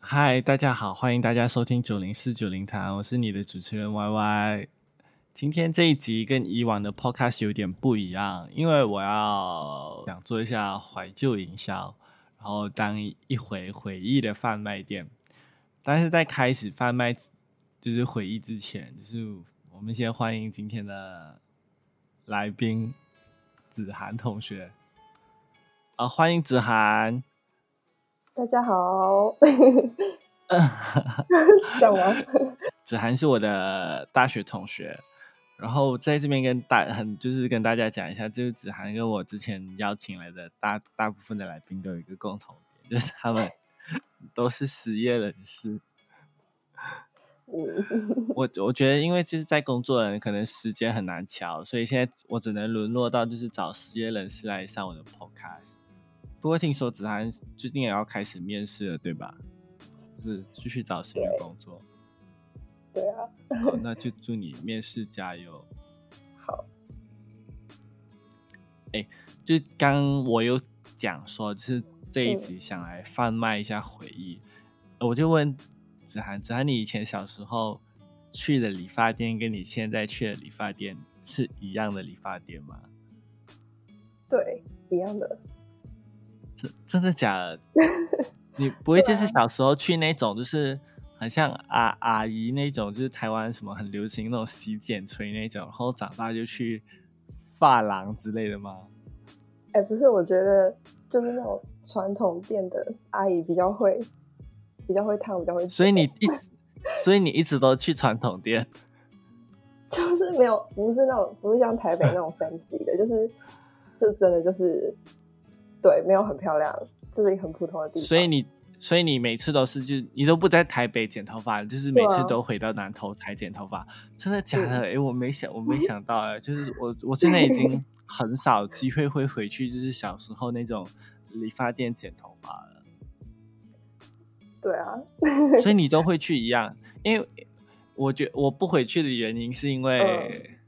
嗨，大家好，欢迎大家收听九零四九零谈，我是你的主持人 Y Y。今天这一集跟以往的 Podcast 有点不一样，因为我要想做一下怀旧营销，然后当一回回忆的贩卖店。但是在开始贩卖就是回忆之前，就是我们先欢迎今天的来宾子涵同学。啊，欢迎子涵。大家好，干嘛？子涵是我的大学同学，然后在这边跟大很就是跟大家讲一下，就是子涵跟我之前邀请来的大大部分的来宾都有一个共同点，就是他们 都是失业人士。我我觉得，因为就是在工作的人可能时间很难调，所以现在我只能沦落到就是找失业人士来上我的 podcast。不过听说子涵最近也要开始面试了，对吧？就是继续找新的工作。对啊。好，那就祝你面试加油。好。哎，就刚我有讲说，就是这一集想来贩卖一下回忆，我就问子涵，子涵，你以前小时候去的理发店，跟你现在去的理发店是一样的理发店吗？对，一样的。真真的假的？你不会就是小时候去那种，就是很像阿阿姨那种，就是台湾什么很流行那种洗剪吹那种，然后长大就去发廊之类的吗？哎，不是，我觉得就是那种传统店的阿姨比较会，比较会烫，比较会。所以你一，所以你一直都去传统店，就是没有，不是那种，不是像台北那种 fancy 的，就是就真的就是。对，没有很漂亮，就是一个很普通的地方。所以你，所以你每次都是就你都不在台北剪头发，就是每次都回到南投台剪头发，真的假的？哎，我没想，我没想到哎，就是我我现在已经很少机会会回去，就是小时候那种理发店剪头发了。对啊，所以你 都会去一样，因为我觉我不回去的原因是因为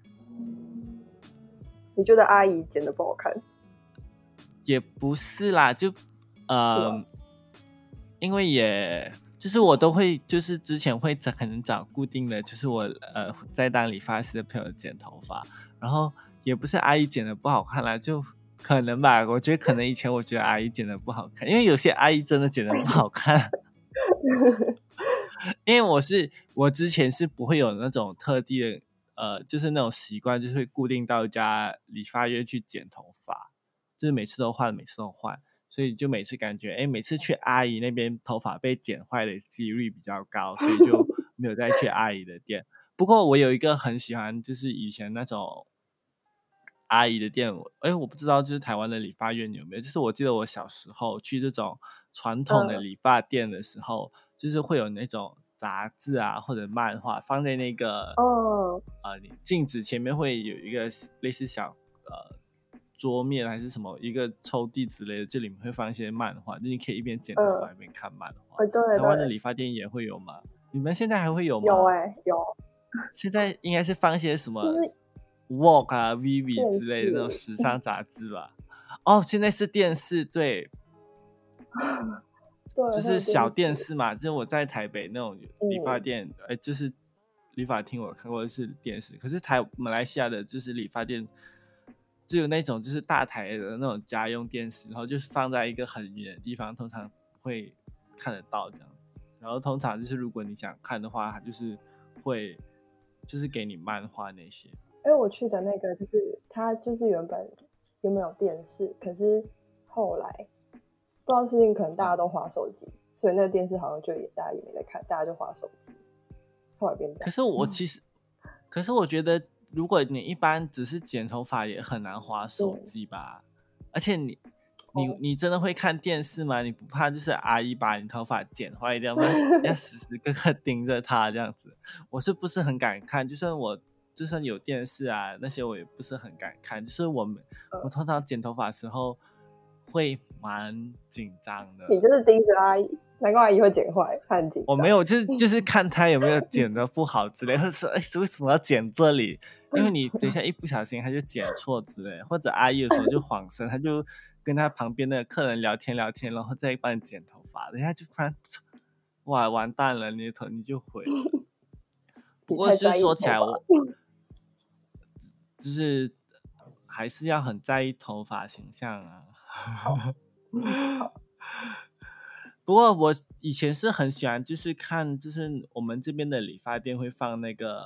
你觉得阿姨剪的不好看。也不是啦，就呃，因为也就是我都会，就是之前会找可能找固定的，就是我呃在当理发师的朋友剪头发，然后也不是阿姨剪的不好看啦，就可能吧。我觉得可能以前我觉得阿姨剪的不好看，因为有些阿姨真的剪的不好看。因为我是我之前是不会有那种特地的呃，就是那种习惯，就是会固定到一家理发院去剪头发。就是每次都换，每次都换，所以就每次感觉，哎，每次去阿姨那边头发被剪坏的几率比较高，所以就 没有再去阿姨的店。不过我有一个很喜欢，就是以前那种阿姨的店，哎，我不知道就是台湾的理发院有没有。就是我记得我小时候去这种传统的理发店的时候，就是会有那种杂志啊或者漫画放在那个哦呃镜子前面，会有一个类似小呃。桌面还是什么一个抽屉之类的，这里面会放一些漫画，就你可以一边剪头发一边看漫画。对，台湾的理发店也会有吗？你们现在还会有吗？有哎，有。现在应该是放一些什么 Walk 啊、Vivi 之类的那种时 尚杂志吧。哦，现在是电视，对，对，就是小电视嘛。就我在台北那种理发店，哎，就是理发厅，我看过的是电视。可是台马来西亚的就是理发店。只有那种就是大台的那种家用电视，然后就是放在一个很远的地方，通常会看得到这样。然后通常就是如果你想看的话，它就是会就是给你漫画那些。因为我去的那个就是它就是原本有没有电视，可是后来不知道事情可能大家都划手机，所以那个电视好像就也大家也没在看，大家就划手机。后来变。可是我其实，可是我觉得。如果你一般只是剪头发，也很难划手机吧？而且你你你真的会看电视吗？你不怕就是阿姨把你头发剪坏掉吗？要时时刻刻盯着她这样子？我是不是很敢看？就算我就算有电视啊，那些我也不是很敢看。就是我们我通常剪头发时候会蛮紧张的。你就是盯着阿姨，难怪阿姨会剪坏，她很紧。我没有，就是 就是看她有没有剪的不好之类，或者说哎，为什么要剪这里？因为你等一下一不小心他就剪错之类，或者阿姨有时候就晃神，他就跟他旁边的客人聊天聊天，然后再帮你剪头发，人家就突然哇完蛋了，你的头你就毁了。不过就是说起来，我就是还是要很在意头发形象啊。不过我以前是很喜欢，就是看，就是我们这边的理发店会放那个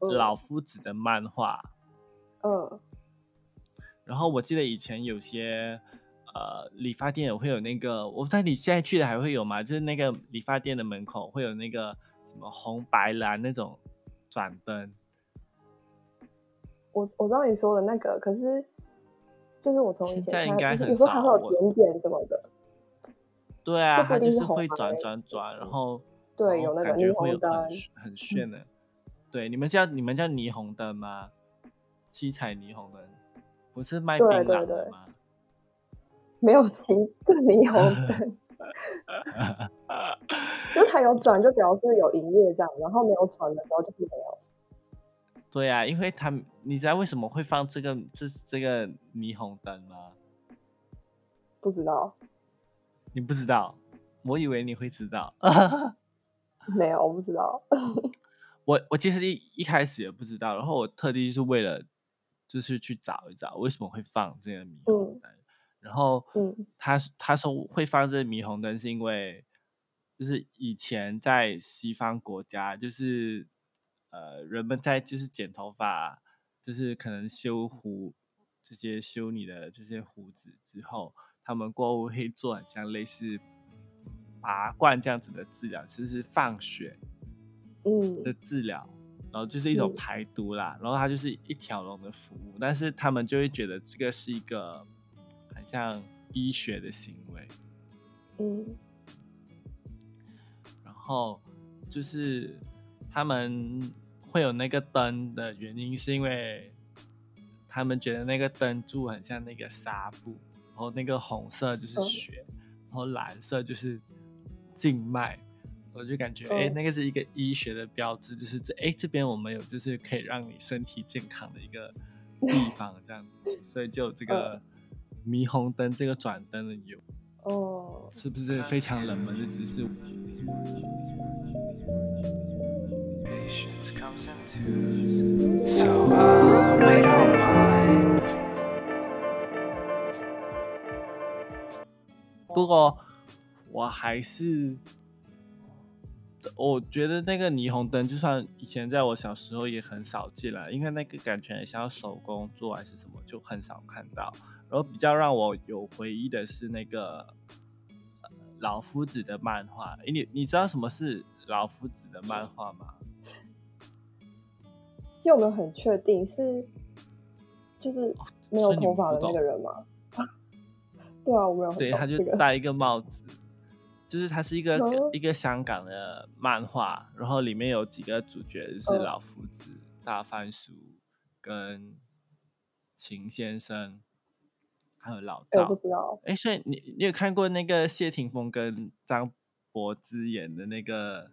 老夫子的漫画。嗯。然后我记得以前有些呃理发店也会有那个，我不知道你现在去的还会有吗？就是那个理发店的门口会有那个什么红白蓝那种转灯。我我知道你说的那个，可是就是我从以前看，有时候还会有点点什么的。对啊，它就是会转转转，然后对，有那个霓虹灯，很炫的。对，你们叫你们叫霓虹灯吗？七彩霓虹灯，不是卖槟榔的吗？没有七对霓虹灯，就它有转就表示有营业这样，然后没有转的时候就是没有。对啊，因为他你知道为什么会放这个这这个霓虹灯吗？不知道。你不知道，我以为你会知道。没有，我不知道。我我其实一一开始也不知道，然后我特地是为了就是去找一找为什么会放这个霓虹灯。然后，嗯，他他说会放这个霓虹灯是因为，就是以前在西方国家，就是呃人们在就是剪头发，就是可能修胡这些修你的这些胡子之后。他们过后会做很像类似拔罐这样子的治疗，就是放血，嗯。的治疗，然后就是一种排毒啦，然后它就是一条龙的服务，但是他们就会觉得这个是一个很像医学的行为，嗯，然后就是他们会有那个灯的原因，是因为他们觉得那个灯柱很像那个纱布。然后那个红色就是血，然后蓝色就是静脉，我就感觉哎，那个是一个医学的标志，就是这哎这边我们有就是可以让你身体健康的一个地方这样子，所以就这个霓虹灯这个转灯的有哦，是不是非常冷门的知识？不过我还是，我觉得那个霓虹灯，就算以前在我小时候也很少见了，因为那个感觉像要手工做还是什么，就很少看到。然后比较让我有回忆的是那个老夫子的漫画。你你知道什么是老夫子的漫画吗？其实我们很确定是，就是没有头发的那个人吗？对啊，我们有。对，他就戴一个帽子，就是他是一个一个香港的漫画，然后里面有几个主角就是老夫子、大番薯跟秦先生，还有老赵。不知道。哎，所以你你有看过那个谢霆锋跟张柏芝演的那个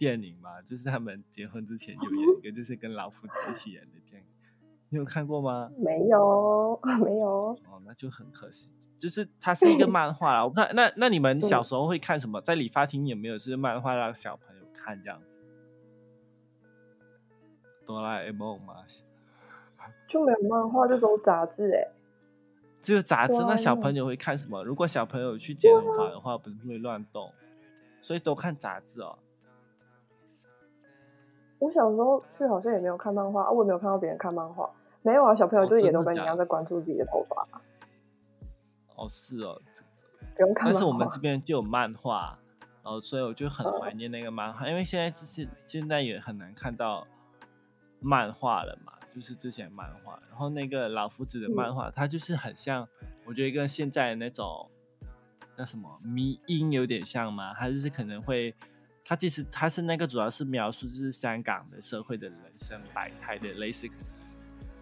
电影嘛？就是他们结婚之前有演一 个，就是跟老夫子一起演的电影。你有看过吗？没有，没有。哦，那就很可惜。就是它是一个漫画啦，我看那那你们小时候会看什么？在理发厅有没有就是漫画让小朋友看这样子？哆啦 A 梦吗？就没有漫画，就走杂志哎。只有杂志，那小朋友会看什么？如果小朋友去剪头发的话，不是会乱动，所以都看杂志哦。我小时候去好像也没有看漫画，我也没有看到别人看漫画，没有啊。小朋友就也都跟你一样在关注自己的头发。哦，是哦，不用看。但是我们这边就有漫画，然后所以我就很怀念那个漫画，因为现在就是现在也很难看到漫画了嘛，就是之前漫画。然后那个老夫子的漫画，它就是很像，我觉得跟现在的那种叫什么迷音有点像嘛，它就是可能会，它其实它是那个主要是描述就是香港的社会的人生百态的类似。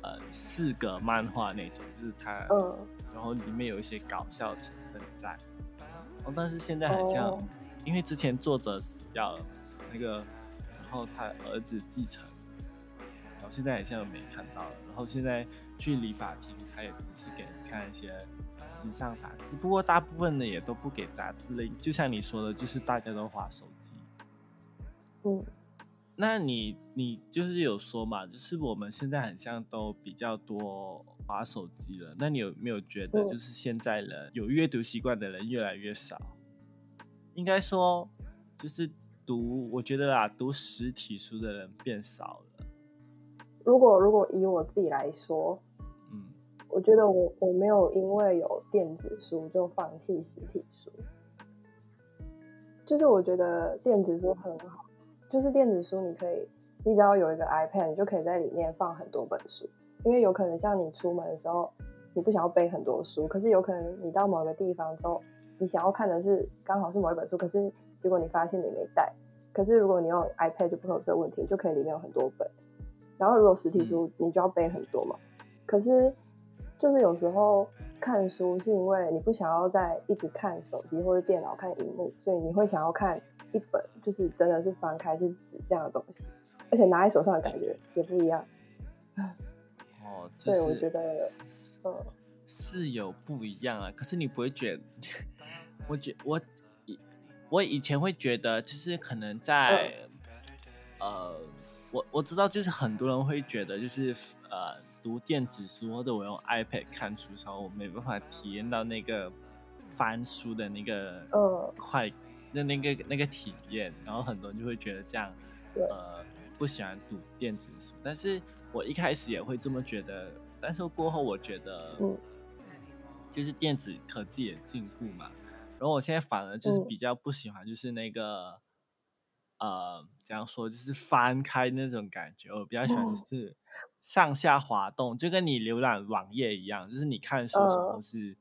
呃，四个漫画那种，就是它，嗯，然后里面有一些搞笑成分在，哦，但是现在好像因为之前作者死掉了，那个，然后他儿子继承，然后现在好像没看到了。然后现在去理发厅，他也只是给人看一些时尚杂志，不过大部分的也都不给杂志类，就像你说的，就是大家都划手机。嗯，那你你就是有说嘛，就是我们现在很像都比较多划手机了。那你有没有觉得，就是现在人有阅读习惯的人越来越少？应该说，就是读，我觉得啦，读实体书的人变少了。如果如果以我自己来说，嗯，我觉得我我没有因为有电子书就放弃实体书。就是我觉得电子书很好，就是电子书你可以，你只要有一个 iPad，你就可以在里面放很多本书。因为有可能像你出门的时候，你不想要背很多书，可是有可能你到某个地方之后。你想要看的是刚好是某一本书，可是结果你发现你没带。可是如果你用 iPad 就不会有这个问题，就可以里面有很多本。然后如果实体书你就要背很多嘛。可是就是有时候看书是因为你不想要再一直看手机或者电脑看荧幕，所以你会想要看一本就是真的是翻开是纸这样的东西，而且拿在手上的感觉也不一样。哦，对，我觉得嗯是有不一样啊。可是你不会觉得？我觉我以我以前会觉得，就是可能在呃，我我知道，就是很多人会觉得，就是呃，读电子书或者我用 iPad 看书的时候，我没办法体验到那个翻书的那个呃快那那个那个体验，然后很多人就会觉得这样呃不喜欢读电子书。但是我一开始也会这么觉得，但是过后我觉得，就是电子科技也进步嘛。然后我现在反而就是比较不喜欢，就是那个，呃，怎样说，就是翻开那种感觉。我比较喜欢就是上下滑动，就跟你浏览网页一样，就是你看书时候是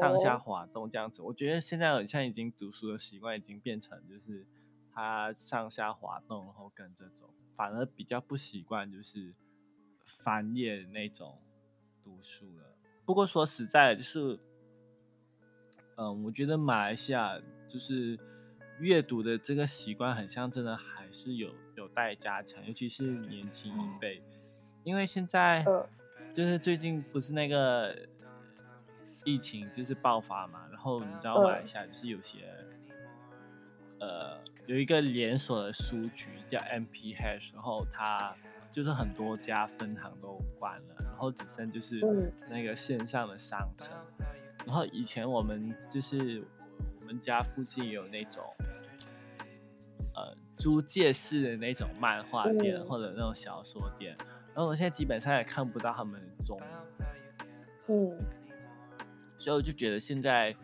上下滑动这样子。我觉得现在很像已经读书的习惯已经变成就是它上下滑动，然后跟着走，反而比较不习惯就是翻页那种读书了。不过说实在的，就是。嗯，我觉得马来西亚就是阅读的这个习惯，很像真的还是有有待加强，尤其是年轻一辈，因为现在就是最近不是那个疫情就是爆发嘛，然后你知道马来西亚就是有些呃有一个连锁的书局叫 MP Hash，然后它就是很多家分行都关了，然后只剩就是那个线上的商城。然后以前我们就是我们家附近有那种呃租借式的那种漫画店或者那种小说店，然后我现在基本上也看不到他们的踪嗯，所以我就觉得现在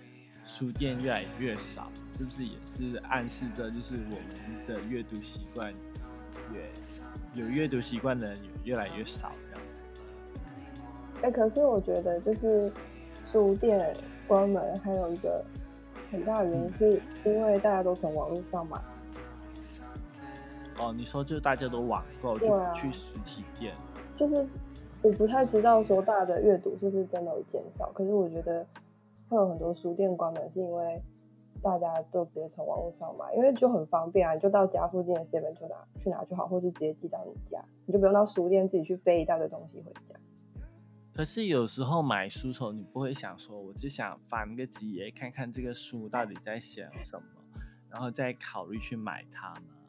书店越来越少，是不是也是暗示着就是我们的阅读习惯越有阅读习惯的人越来越少这样？哎，可是我觉得就是。书店关门还有一个很大的原因，是因为大家都从网络上买。哦，你说就是大家都网购，就不去实体店。就是我不太知道说大的阅读是不是真的有减少，可是我觉得会有很多书店关门，是因为大家都直接从网络上买，因为就很方便啊，你就到家附近的 seven 就拿去拿就好，或是直接寄到你家，你就不用到书店自己去背一大堆东西回家。可是有时候买书时候，你不会想说，我就想翻个几页，看看这个书到底在写什么，然后再考虑去买它吗？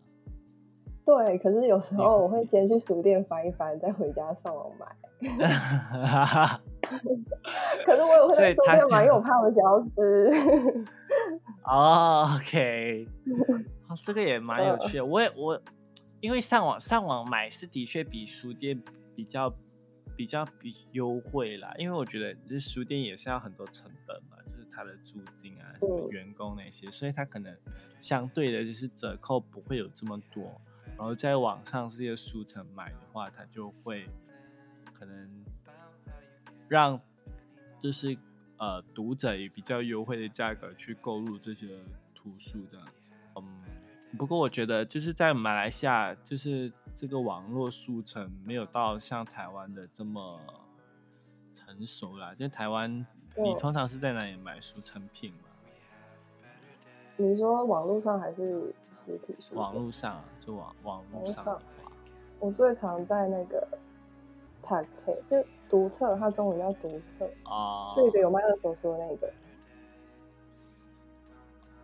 对，可是有时候我会先去书店翻一翻，再回家上网买。可是我也会在书店买，因为我怕我消失。哦，OK，这个也蛮有趣的。我也我因为上网上网买是的确比书店比较。比较比优惠啦，因为我觉得这书店也是要很多成本嘛，就是它的租金啊、什么员工那些，所以它可能相对的就是折扣不会有这么多。然后在网上这些书城买的话，它就会可能让就是呃读者以比较优惠的价格去购入这些图书这样子。嗯，不过我觉得就是在马来西亚就是。这个网络书城没有到像台湾的这么成熟啦。就台湾，你通常是在哪里买书成品吗？你说网络上还是实体书？网络上就网网络上的话，我最常在那个 a k 就读册，它中文叫读册啊，就一个有卖二手书的那个。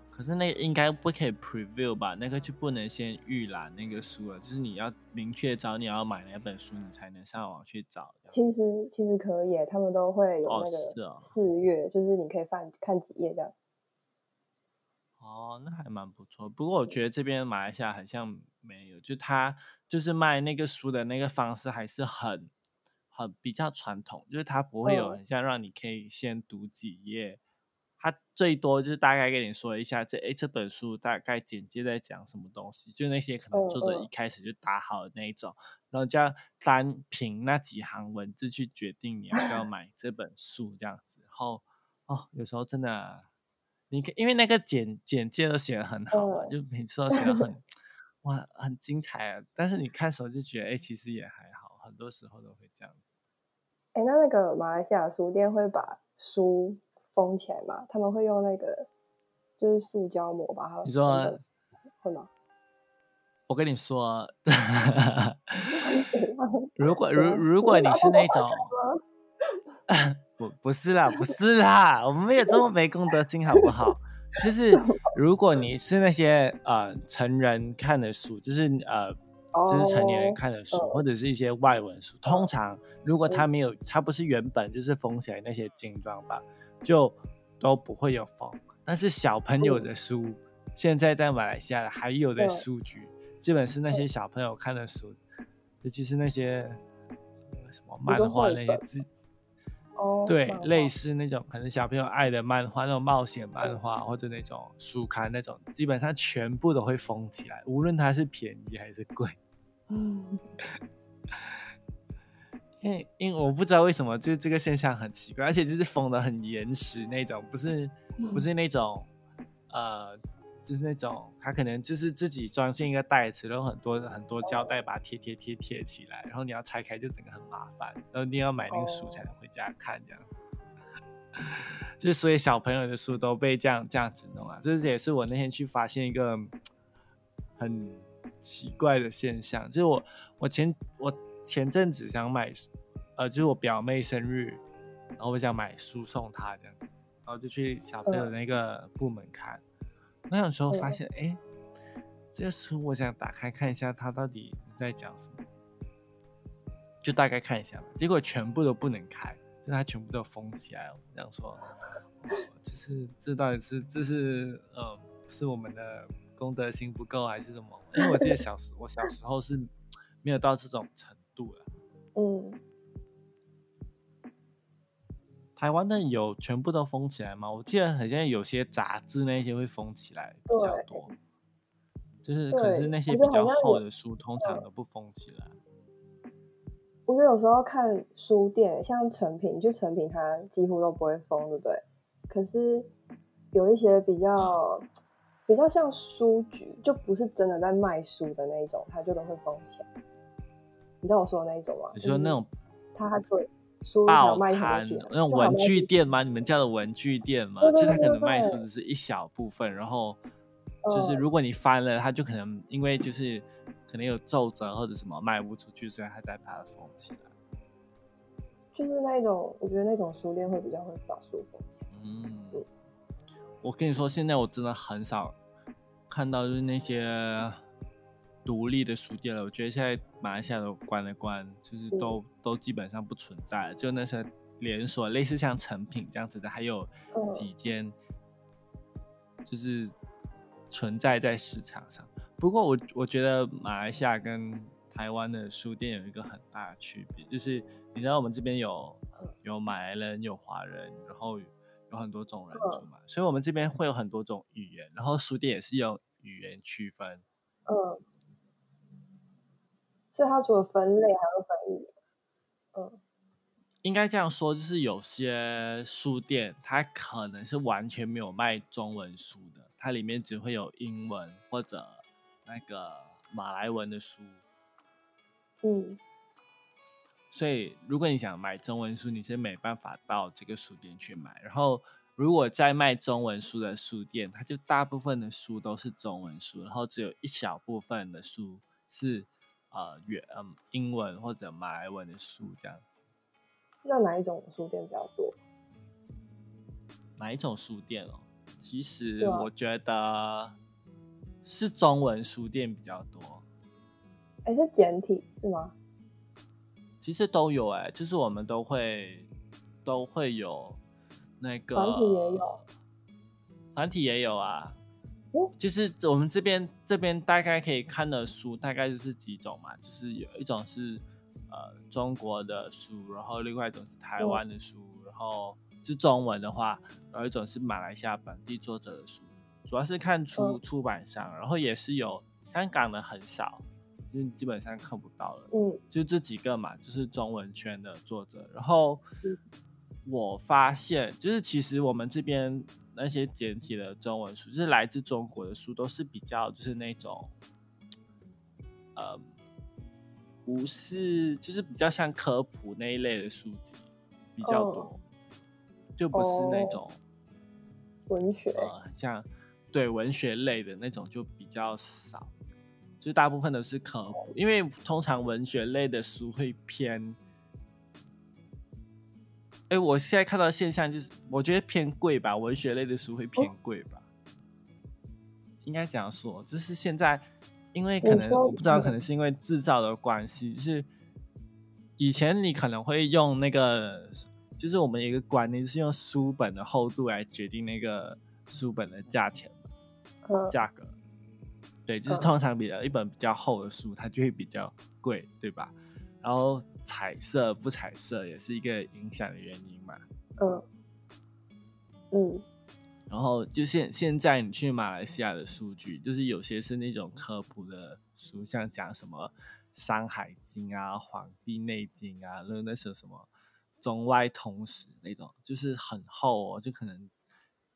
可是那个应该不可以 preview 吧？那个就不能先预览那个书了，就是你要明确找你要买哪本书，你才能上网去找。其实其实可以，他们都会有那个试阅，就是你可以翻看几页这样。哦，那还蛮不错。不过我觉得这边马来西亚好像没有，就他就是卖那个书的那个方式还是很很比较传统，就是他不会有很像让你可以先读几页。他最多就是大概跟你说一下，这诶这本书大概简介在讲什么东西，就那些可能作者一开始就打好的那一种，然后就要单凭那几行文字去决定你要不要 买这本书这样子。然后哦，有时候真的，你因为那个简简介都写的很好嘛，就每次都写的很 哇很精彩啊。但是你看时候就觉得哎其实也还好，很多时候都会这样子。哎，那那个马来西亚书店会把书。封起来吗？他们会用那个就是塑胶膜把它。你说会吗？我跟你说，如果如如果你是那种，不不是啦，不是啦，我们没有这么没公德心，好不好？就 是如果你是那些呃成人看的书，就是呃就是成年人看的书，或者是一些外文书，通常如果它没有，它不是原本就是封起来那些精装吧。就都不会有封，但是小朋友的书，现在在马来西亚还有的书局，基本是那些小朋友看的书，尤其是那些什么漫画那些字，哦，对，类似那种可能小朋友爱的漫画，那种冒险漫画或者那种书刊那种，基本上全部都会封起来，无论它是便宜还是贵。嗯。因为因为我不知道为什么，就这个现象很奇怪，而且就是封的很严实那种，不是不是那种，呃，就是那种他可能就是自己装进一个袋子，然后很多很多胶带把它贴贴贴贴起来，然后你要拆开就整个很麻烦，然后你要买那个书才能回家看这样子，就所以小朋友的书都被这样这样子弄啊，这也是我那天去发现一个很奇怪的现象，就是我我前我。前阵子想买，呃，就是我表妹生日，然后我想买书送她这样子，然后就去小朋友那个部门看，那有时候发现，哎，这个书我想打开看一下，它到底在讲什么，就大概看一下，结果全部都不能开，就它全部都封起来了。这样说，就是这到底是这是呃是我们的功德心不够还是什么？因为我记得小时我小时候是没有到这种程。度的，嗯，台湾的有全部都封起来吗？我记得好像有些杂志那些会封起来比较多，就是可是那些比较厚的书通常都不封起来。我觉得有时候看书店，像成品，就成品它几乎都不会封，对不对？可是有一些比较比较像书局，就不是真的在卖书的那种，它就都会封起来。你知道我说的那一种吗？你说那种，他对书报摊那种文具店吗？你们叫的文具店吗？其实它可能卖书只是一小部分，然后就是如果你翻了，它就可能因为就是可能有皱褶或者什么卖不出去，所以它才把它封起来。就是那种，我觉得那种书店会比较会把书封起来。嗯，我跟你说，现在我真的很少看到就是那些。独立的书店了，我觉得现在马来西亚都关了关，就是都都基本上不存在了。就那些连锁，类似像成品这样子的，还有几间，就是存在在市场上。不过我我觉得马来西亚跟台湾的书店有一个很大的区别，就是你知道我们这边有有马来人，有华人，然后有很多种人种嘛，所以我们这边会有很多种语言，然后书店也是用语言区分。嗯。所以它除了分类，还会分语嗯，应该这样说，就是有些书店它可能是完全没有卖中文书的，它里面只会有英文或者那个马来文的书。嗯，所以如果你想买中文书，你是没办法到这个书店去买。然后，如果在卖中文书的书店，它就大部分的书都是中文书，然后只有一小部分的书是呃原嗯英文或者马来文的书这样子。那哪一种书店比较多？哪一种书店哦？其实我觉得是中文书店比较多，哎，是简体是吗？其实都有哎、就是我们都会都会有那个繁体也有，繁体也有啊。哦就是我们这边这边大概可以看的书，大概就是几种嘛，就是有一种是呃中国的书，然后另外一种是台湾的书，然后是中文的话，有一种是马来西亚本地作者的书，主要是看出嗯出版商，然后也是有香港的很少，就是基本上看不到了。嗯就这几个嘛，就是中文圈的作者。然后嗯我发现，就是其实我们这边那些简体的中文书，就是来自中国的书，都是比较就是那种，呃，不是就是比较像科普那一类的书籍比较多，就不是那哦种、文学，呃像对文学类的那种就比较少，就大部分都是科普，因为通常文学类的书会偏。哎，我现在看到的现象就是，我觉得偏贵吧，文学类的书会偏贵吧，应该这样说。就是现在，因为可能我不知道，嗯可能是因为制造的关系，就是以前你可能会用那个，就是我们一个观念是用书本的厚度来决定那个书本的价钱嘛嗯价格。对，就是嗯通常比较一本比较厚的书，它就会比较贵，对吧？然后彩色不彩色也是一个影响的原因嘛。嗯嗯然后就现现在你去马来西亚的数据，就是有些是那种科普的书，像讲什么《山海经》啊、《黄帝内经》啊，那那是什么中外通史那种，就是很厚哦，就可能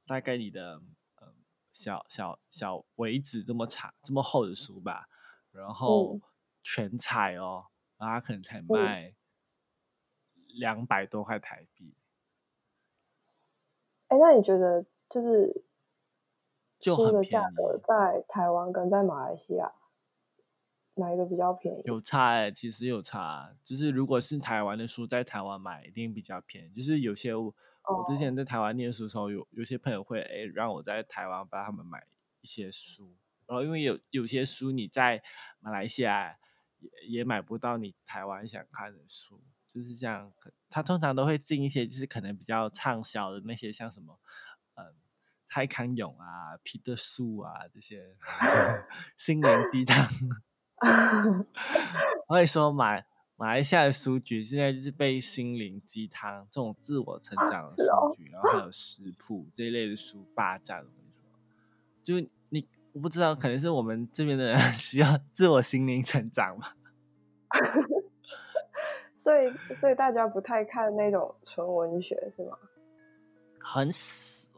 大概你的呃小小小尾指这么长、这么厚的书吧，然后嗯全彩哦，然后它可能才卖两百多块台币。哎，那你觉得就是书就很便的价格宜在台湾跟在马来西亚哪一个比较便宜？有差哎、其实有差。就是如果是台湾的书，在台湾买一定比较便宜。就是有些我我之前在台湾念书的时候，有有些朋友会哎、让我在台湾帮他们买一些书，然后因为有有些书你在马来西亚也也买不到你台湾想看的书，就是这样。可他通常都会进一些就是可能比较畅销的那些，像什么嗯。蔡康永啊、皮特树啊这些 心灵鸡汤，我 会说马马来西亚的书局现在就是被心灵鸡汤这种自我成长的 书局，然后还有食谱这一类的书霸占。我跟你说，就你我不知道，可能是我们这边的人 需要自我心灵成长嘛。所以所以大家不太看那种纯文学是吗？很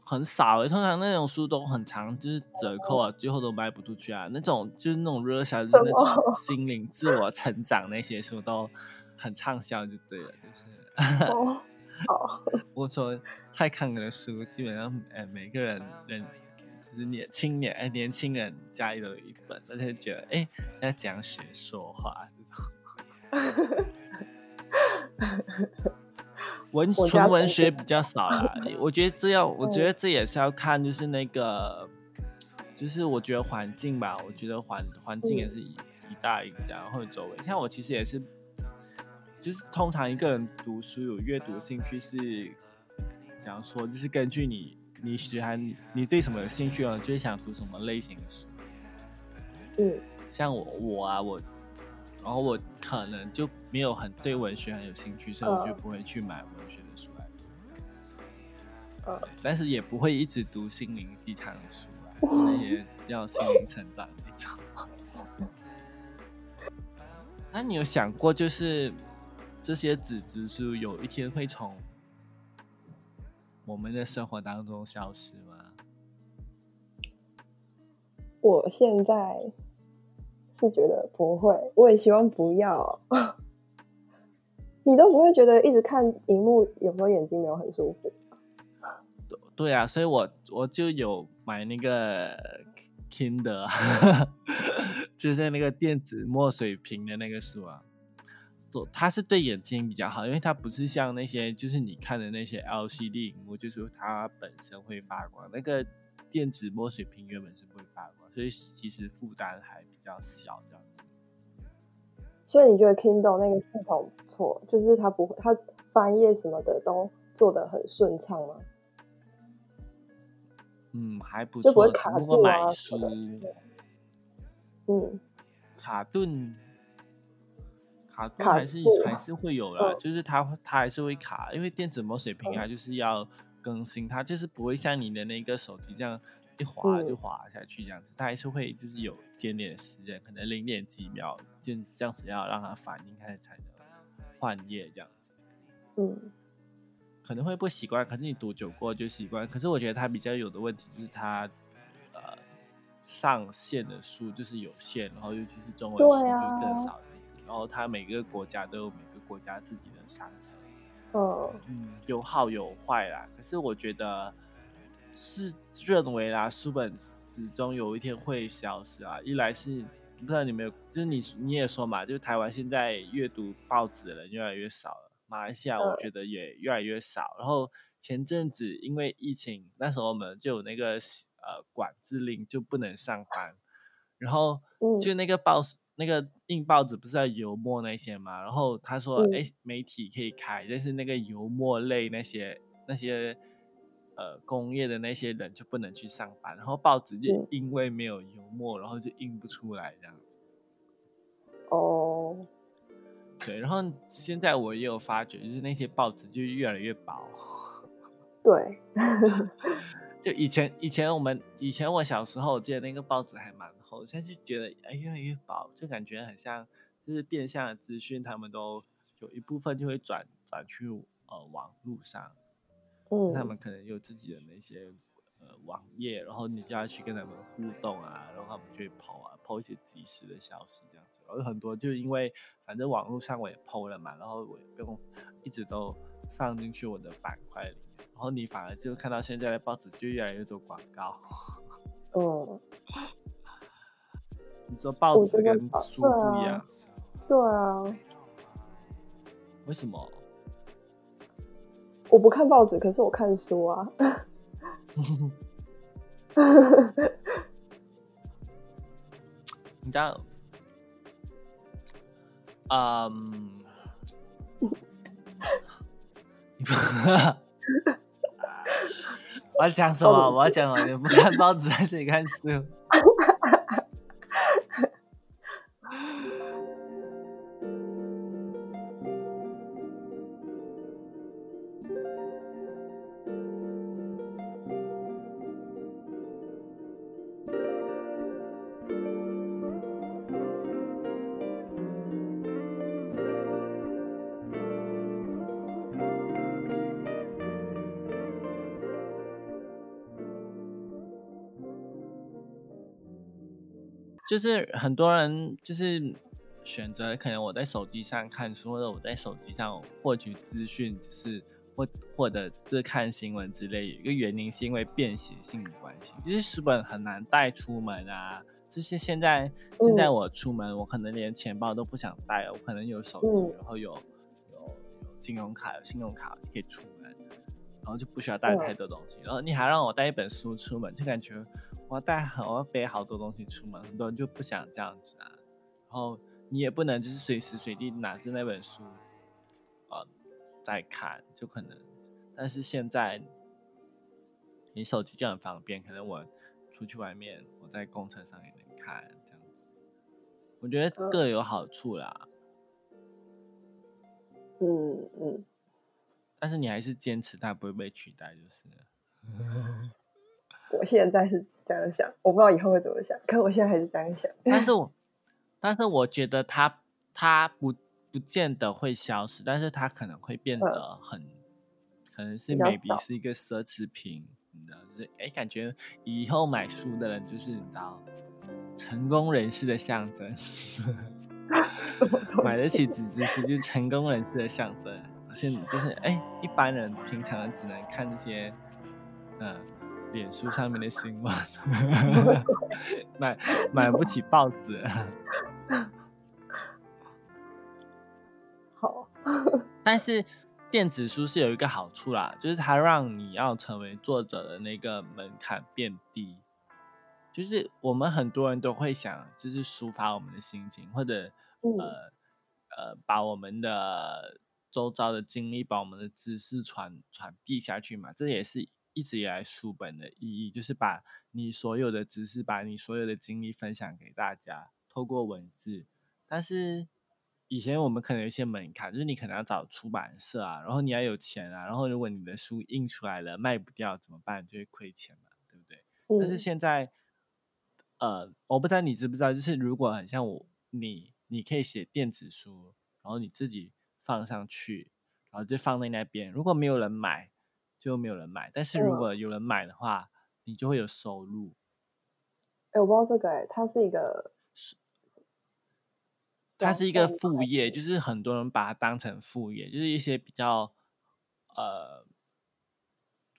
很少诶，通常那种书都很长，就是折扣啊，最后都卖不出去啊。那种就是那种热销，就是那种心灵自我成长那些书都很畅销，就对了。就是哦，好，我说太看的书，基本上呃每个人人就是年青年哎年轻人家里都有一本，而且觉得哎要讲学说话这种。文纯文学学比较少啦，我觉得这要，我觉嗯得这也是要看，就是那个，就是我觉得环境吧，我觉得环环境也嗯是一一大影响，或者周围。像我其实也是，就是通常一个人读书有阅读兴趣是，怎样说，就是根据你你喜欢你对什么有兴趣哦，就会想读什么类型的书。嗯像我我啊我，然后我可能就没有很对文学很有兴趣，所以我就嗯不会去买文学的书来读。嗯，但是也不会一直读心灵鸡汤的书啊，就是那些要心灵成长那种。那你有想过，就是这些纸质书有一天会从我们的生活当中消失吗？我现在是觉得不会，我也希望不要。你都不会觉得一直看荧幕，有时候眼睛没有很舒服？对啊，所以我我就有买那个 Kindle，就是那个电子墨水屏的那个书啊。它是对眼睛比较好，因为它不是像那些就是你看的那些 LCD 屏幕，就是它本身会发光。那个电子墨水屏原本是不会发光，所以其实负担还比较小这样子。所以你觉得 Kindle 那个系统不错，就是它不会它翻页什么的都做的很顺畅吗？嗯，还不错，就不会卡顿啊嗯，卡顿。卡顿还是还是会有啦，就是它它还是会卡，因为电子墨水屏它就是要更新，它就是不会像你的那个手机这样一滑就滑下去这样子，它还是会就是有一点点时间，可能零点几秒就这样子要让它反应开始才能换页这样子。嗯，可能会不习惯，可是你读久过就习惯。可是我觉得它比较有的问题就是它呃上线的书就是有限，然后尤其是中文书就更少。然后它每个国家都有每个国家自己的商城，嗯嗯，有好有坏啦。可是我觉得是认为啦，书本始终有一天会消失啊。一来是不知道你没有，就是你你也说嘛，就是台湾现在阅读报纸的人越来越少了，马来西亚我觉得也越来越少。然后前阵子因为疫情，那时候我们就有那个呃管制令，就不能上班，然后就那个报纸。那个印报纸不是要油墨那些嘛？然后他说，哎，媒体可以开，但是那个油墨类那些那些呃工业的那些人就不能去上班。然后报纸就因为没有油墨，然后就印不出来这样子。哦，对。然后现在我也有发觉，就是那些报纸就越来越薄。对。就以前以前我们以前我小时候，我记得那个报纸还蛮。我现在就觉得哎越来越薄，就感觉很像就是变相的资讯，他们都有一部分就会转转去呃网络上，嗯，他们可能有自己的那些呃网页，然后你就要去跟他们互动啊，然后他们就会抛啊抛一些即时的消息这样子，然后很多就因为反正网络上我也抛了嘛，然后我用一直都放进去我的板块里面，然后你反而就看到现在的报纸就越来越多广告，嗯。你说报纸跟书不一样，对啊，为什么？我不看报纸，可是我看书啊。你知道，嗯，我要讲什么？我要讲什么？你不看报纸，在这里看书。就是很多人就是选择，可能我在手机上看书，或者我在手机上获取资讯，就是或或者是看新闻之类。有一个原因是因为便携性的关系，就是书本很难带出门啊。就是现在现在我出门，我可能连钱包都不想带了，我可能有手机，然后有有有金融卡、有信用卡就可以出门，然后就不需要带太多东西。然后你还让我带一本书出门，就感觉。我要带好，我要 背好多东西出门，很多人就不想这样子啊。然后你也不能就是随时随地拿着那本书，呃，在看，就可能。但是现在你手机就很方便，可能我出去外面，我在公车上也能看这样子。我觉得各有好处啦。嗯嗯。但是你还是坚持它不会被取代，就是。我现在是这样想，我不知道以后会怎么想，可我现在还是这样想。但是我，但是我觉得它它不不见得会消失，但是它可能会变得很，可能是 maybe 是一个奢侈品，你知道，就是哎，感觉以后买书的人就是你知道，成功人士的象征，买得起纸质书就是成功人士的象征。而且就是哎，一般人平常只能看这些。嗯，脸书上面的新闻，买买不起报纸。好，但是电子书是有一个好处啦，就是它让你要成为作者的那个门槛变低。就是我们很多人都会想，就是抒发我们的心情，或者呃呃，把我们的周遭的经历，把我们的知识传传递下去嘛。这也是一直以来书本的意义，就是把你所有的知识，把你所有的经历分享给大家，透过文字。但是以前我们可能有一些门槛，就是你可能要找出版社啊，然后你要有钱啊，然后如果你的书印出来了卖不掉怎么办？就会亏钱嘛，对不对？但是现在。呃，我不知道你知不知道，就是如果很像我，你你可以写电子书，然后你自己放上去，然后就放在那边。如果没有人买，就没有人买。但是如果有人买的话，你就会有收入。哎，我不知道这个，哎，它是一个是，它是一个副业，就是很多人把它当成副业，就是一些比较呃。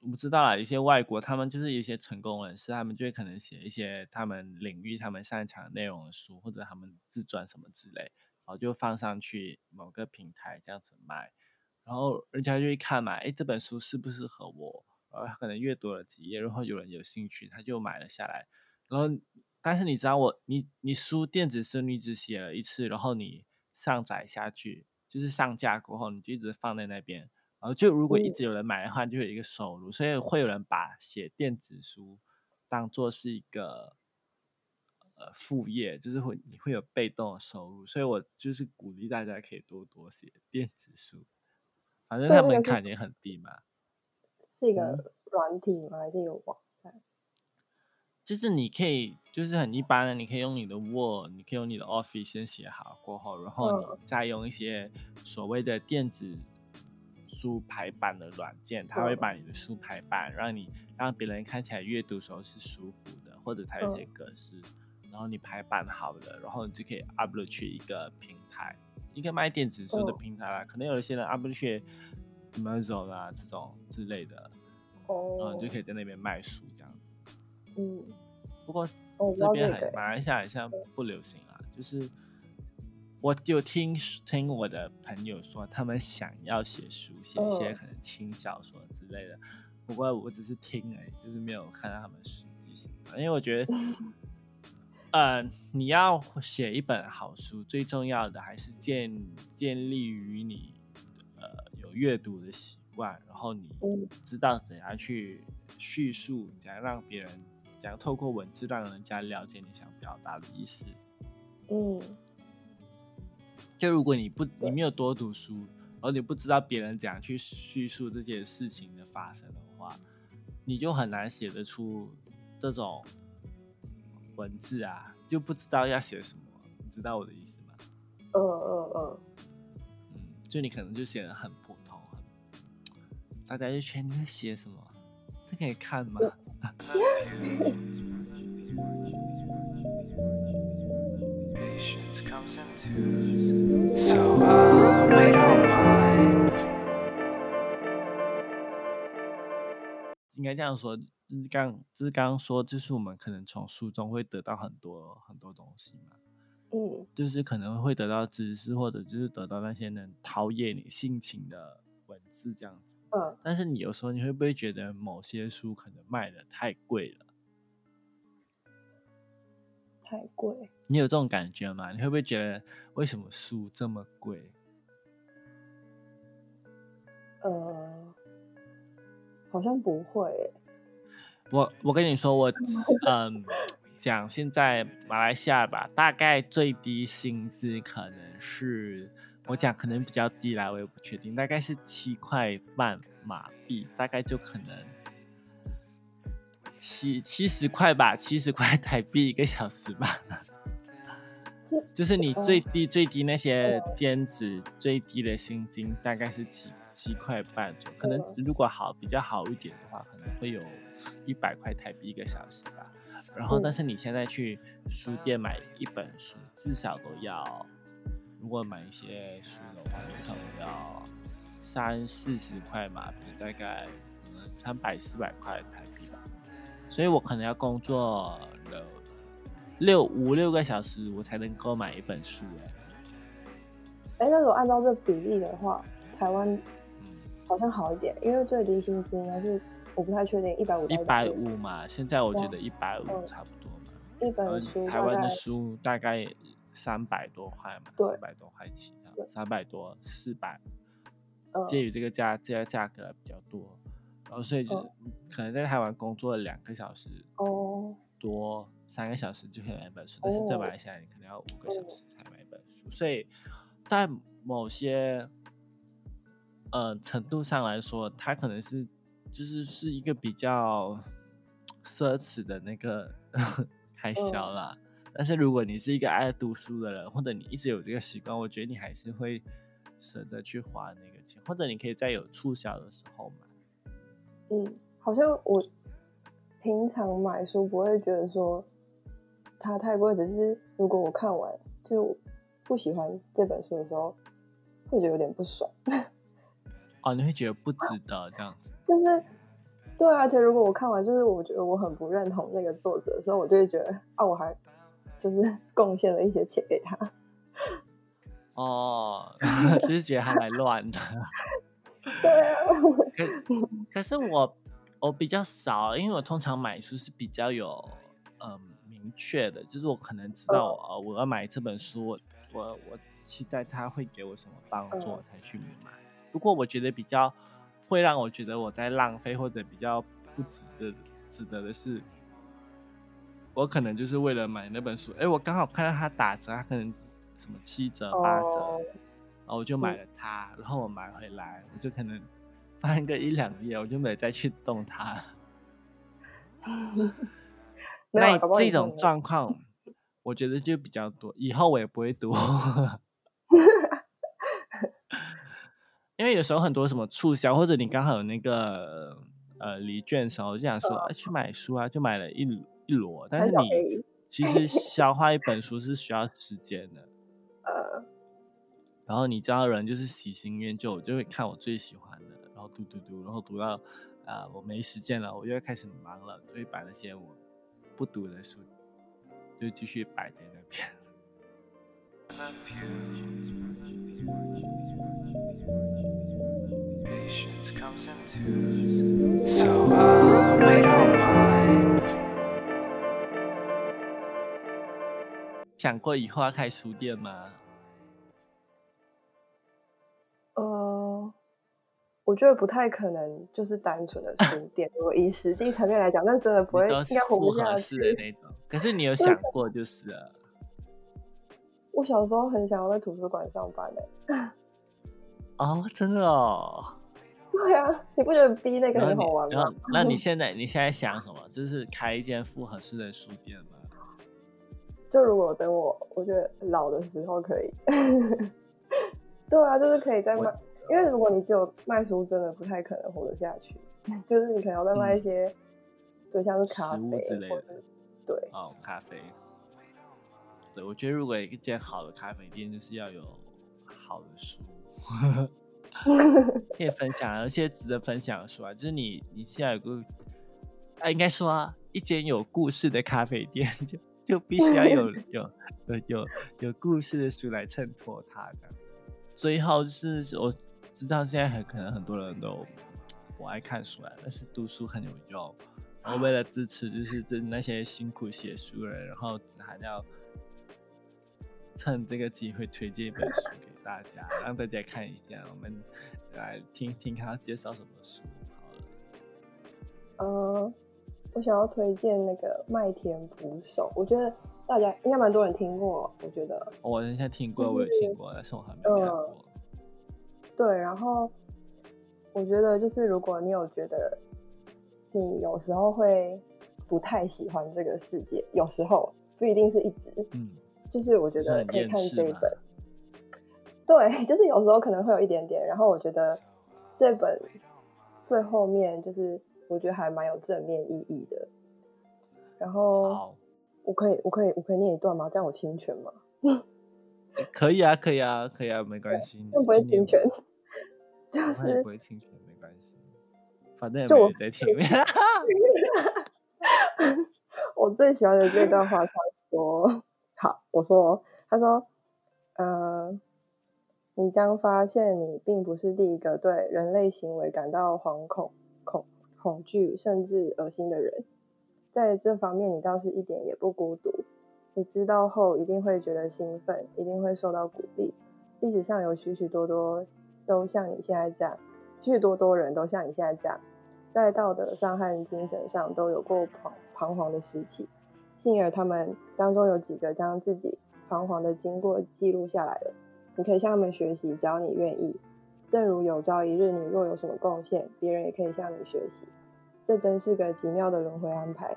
我不知道啦，一些外国他们就是一些成功人士，他们就会可能写一些他们领域他们擅长内容的书，或者他们自传什么之类，然后就放上去某个平台这样子卖，然后人家就会看嘛，哎，这本书适不适合我？然后他可能阅读了几页，然后有人有兴趣，他就买了下来。然后，但是你知道我，你你书电子书你只写了一次，然后你上载下去，就是上架过后，你就一直放在那边。然后就如果一直有人买的话，就有一个收入，所以会有人把写电子书当做是一个呃副业，就是会你会有被动的收入，所以我就是鼓励大家可以多多写电子书，反正他门槛也很低嘛。是一个软体吗？还是一个网站？就是你可以，就是很一般的，你可以用你的 Word，你可以用你的 Office 先写好过后，然后你再用一些所谓的电子。书排版的软件，它会把你的书排版，让你让别人看起来阅读时候是舒服的，或者它有些格式，然后你排版好了，然后你就可以 upload 去一个平台，一个卖电子书的平台啦。可能有一些人 upload 去 Amazon 啊这种之类的，哦，然后你就可以在那边卖书这样子。嗯，不过这边很马来西亚好像不流行啊，就是。我就听听我的朋友说，他们想要写书，写一些可能轻小说之类的。不过我只是听而已，就是没有看到他们实际行动。因为我觉得，呃，你要写一本好书，最重要的还是建建立于你呃有阅读的习惯，然后你知道怎样去叙述，怎样让别人，怎样透过文字让人家了解你想表达的意思。嗯。就如果你不你没有多读书，然后你不知道别人怎样去叙述这件事情的发生的话，你就很难写得出这种文字啊，就不知道要写什么，你知道我的意思吗？嗯嗯嗯，嗯，就你可能就写的很普通，大家就劝你在写什么，这可以看吗？应该这样说，刚就是刚刚说，就是我们可能从书中会得到很多很多东西嘛，嗯，就是可能会得到知识，或者就是得到那些能陶冶你性情的文字这样子，嗯，但是你有时候你会不会觉得某些书可能卖的太贵了？太贵？你有这种感觉吗？你会不会觉得为什么书这么贵？呃，好像不会。我我跟你说，我嗯讲现在马来西亚吧，大概最低薪资可能是我讲可能比较低啦，我也不确定，大概是七块半马币，大概就可能七七十块吧，七十块台币一个小时吧。就是你最低最低那些兼职最低的薪金大概是七七块半左右，可能如果好比较好一点的话，可能会有一百块台币一个小时吧。然后，但是你现在去书店买一本书，至少都要，如果买一些书的话，至少都要三四十块马币，大概三百四百块台币吧所以我可能要工作了六五六个小时，我才能够买一本书。哎，哎，那如果按照这比例的话，台湾嗯，好像好一点，因为最低薪资应该是我不太确定，一百五一百五嘛，现在我觉得一百五嗯差不多嘛。一本呃书台湾的书大概三百多块嘛，对三百多块起三百多四百，嗯介于这个价这个价格比较多，然后所以就是可能在台湾工作了两个小时哦，多三个小时就可以买一本书，但是在马哦来西亚你可能要五个小时才买一本书，所以在某些呃程度上来说，它可能是就是是一个比较奢侈的那个开销嗯啦。但是如果你是一个爱读书的人，或者你一直有这个习惯，我觉得你还是会舍得去花那个钱，或者你可以在有促销的时候买。嗯，好像我平常买书不会觉得说它太贵，只是如果我看完就不喜欢这本书的时候，会觉得有点不爽。哦，你会觉得不值得这样子。就是对啊，而且如果我看完，就是我觉得我很不认同那个作者所以，我就会觉得啊，我还就是 贡献了一些钱给他。哦，就是觉得还蛮乱的。对啊，可可是我我比较少，因为我通常买书是比较有嗯明确的，就是我可能知道嗯呃我要买这本书，我我我期待它会给我什么帮助，才去买。不过我觉得比较会让我觉得我在浪费或者比较不值得值得的是，我可能就是为了买那本书，哎，我刚好看到它打折，它可能什么七折八折。哦，然后我就买了它，然后我买回来，我就可能 翻个一两页，我就没再去动它。那这种状况，我觉得就比较多，以后我也不会读，因为有时候很多什么促销，或者你刚好有那个呃礼券的时候，就想说、啊、去买书啊，就买了一一摞，但是你其实消化一本书是需要时间的。呃，然后你知道人就是喜新厌旧，我就会看我最喜欢的，然后读读读，然后读到啊、我没时间了，我又要开始忙了，就会把那些我不读的书就继续摆在那边。想过以后要开书店吗？呃，我觉得不太可能，就是单纯的书店。如果以实际层面来讲，那真的不会，你都是应该活不下合式的。那种，可是你有想过就是了。我小时候很想要在图书馆上班的。哦，真的哦。对啊，你不觉得逼那个很好玩你，然后吗？那你现在你现在想什么？就是开一间复合式的书店吗？就如果等我，我觉得老的时候可以。对啊，就是可以再卖，因为如果你只有卖书，真的不太可能活得下去。就是你可能要再卖一些，就像是咖啡之类的对，哦，咖啡。对，我觉得如果一间好的咖啡店，就是要有好的书，可以分享，而且值得分享的书啊。就是你，你现在有个，啊，应该说、啊、一间有故事的咖啡店，就就必须要有 有有有有故事的书来衬托它这样。最后就是我知道现在很可能很多人都不爱看书啊，但是读书很有用。然后为了支持就是这那些辛苦写书的人，然后还要趁这个机会推荐一本书给大家，让大家看一下。我们来听听看他介绍什么书好了。呃，我想要推荐那个麦田捕手，我觉得大家应该蛮多人听过，我觉得我之前听过，就是我有听过，但是我还没看过。对，然后我觉得就是如果你有觉得你有时候会不太喜欢这个世界，有时候不一定是一直，嗯，就是我觉得可以看这一本。对，就是有时候可能会有一点点，然后我觉得这本最后面就是我觉得还蛮有正面意义的。然后，我可以我可以我可以念一段吗？这样我侵权吗？可以啊，可以啊，可以啊，没关系。又 不会侵权，就是不会侵权，没关系。反正也没人在听。我最喜欢的这段话，他说：“好，我说，他说，呃，你将发现你并不是第一个对人类行为感到惶恐、恐恐惧甚至恶心的人，在这方面你倒是一点也不孤独。你知道后一定会觉得兴奋，一定会受到鼓励。历史上有许许多多都像你现在这样，许许多多人都像你现在这样。”在道德上和精神上都有过彷彷徨的时期，幸而他们当中有几个将自己彷徨的经过记录下来了。你可以向他们学习，只要你愿意。正如有朝一日你若有什么贡献，别人也可以向你学习。这真是个奇妙的轮回安排，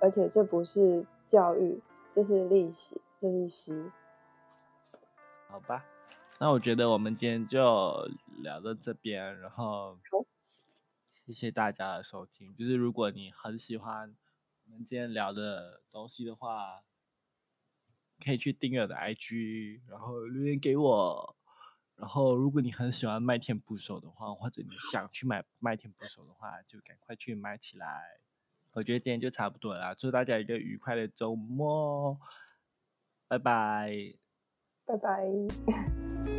而且这不是教育，这是历史，这是诗。好吧，那我觉得我们今天就聊到这边，然后。谢谢大家的收听。就是如果你很喜欢我们今天聊的东西的话，可以去订阅我的 IG，然后留言给我。然后如果你很喜欢麦田捕手的话，或者你想去买麦田捕手的话，就赶快去买起来。我觉得今天就差不多了，祝大家一个愉快的周末，拜拜，拜拜。